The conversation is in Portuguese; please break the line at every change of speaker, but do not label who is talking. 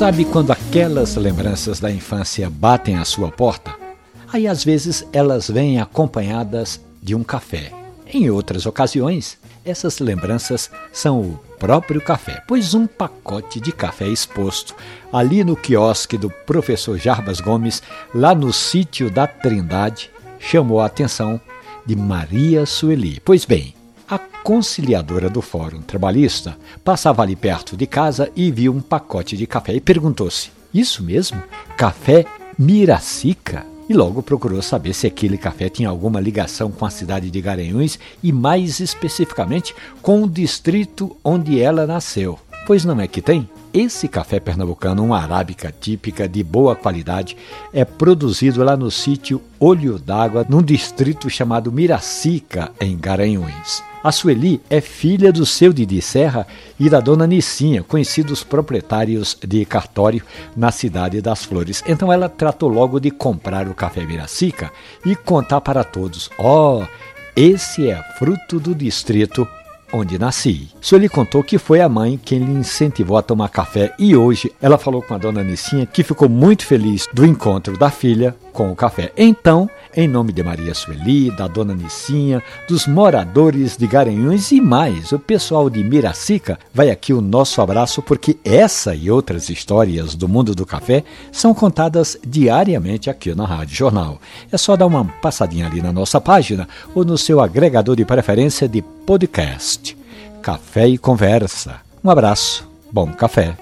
Sabe quando aquelas lembranças da infância batem à sua porta? Aí às vezes elas vêm acompanhadas de um café. Em outras ocasiões, essas lembranças são o próprio café, pois um pacote de café exposto ali no quiosque do professor Jarbas Gomes, lá no sítio da Trindade, chamou a atenção de Maria Sueli. Pois bem, a conciliadora do Fórum Trabalhista passava ali perto de casa e viu um pacote de café e perguntou-se: Isso mesmo? Café Miracica? e logo procurou saber se aquele café tinha alguma ligação com a cidade de Garanhuns e, mais especificamente, com o distrito onde ela nasceu. Pois não é que tem? Esse café pernambucano, uma arábica típica de boa qualidade, é produzido lá no sítio Olho d'Água, num distrito chamado Miracica, em Garanhuns. A Sueli é filha do seu Didi Serra e da dona Nicinha, conhecidos proprietários de cartório na cidade das Flores. Então ela tratou logo de comprar o café Miracica e contar para todos: ó, oh, esse é fruto do distrito onde nasci. Sueli contou que foi a mãe quem lhe incentivou a tomar café e hoje ela falou com a dona Nicinha que ficou muito feliz do encontro da filha com o café. Então, em nome de Maria Sueli, da dona Nicinha, dos moradores de Garanhuns e mais, o pessoal de Miracica, vai aqui o nosso abraço porque essa e outras histórias do mundo do café são contadas diariamente aqui na Rádio Jornal. É só dar uma passadinha ali na nossa página ou no seu agregador de preferência de podcast. Café e Conversa. Um abraço, bom café.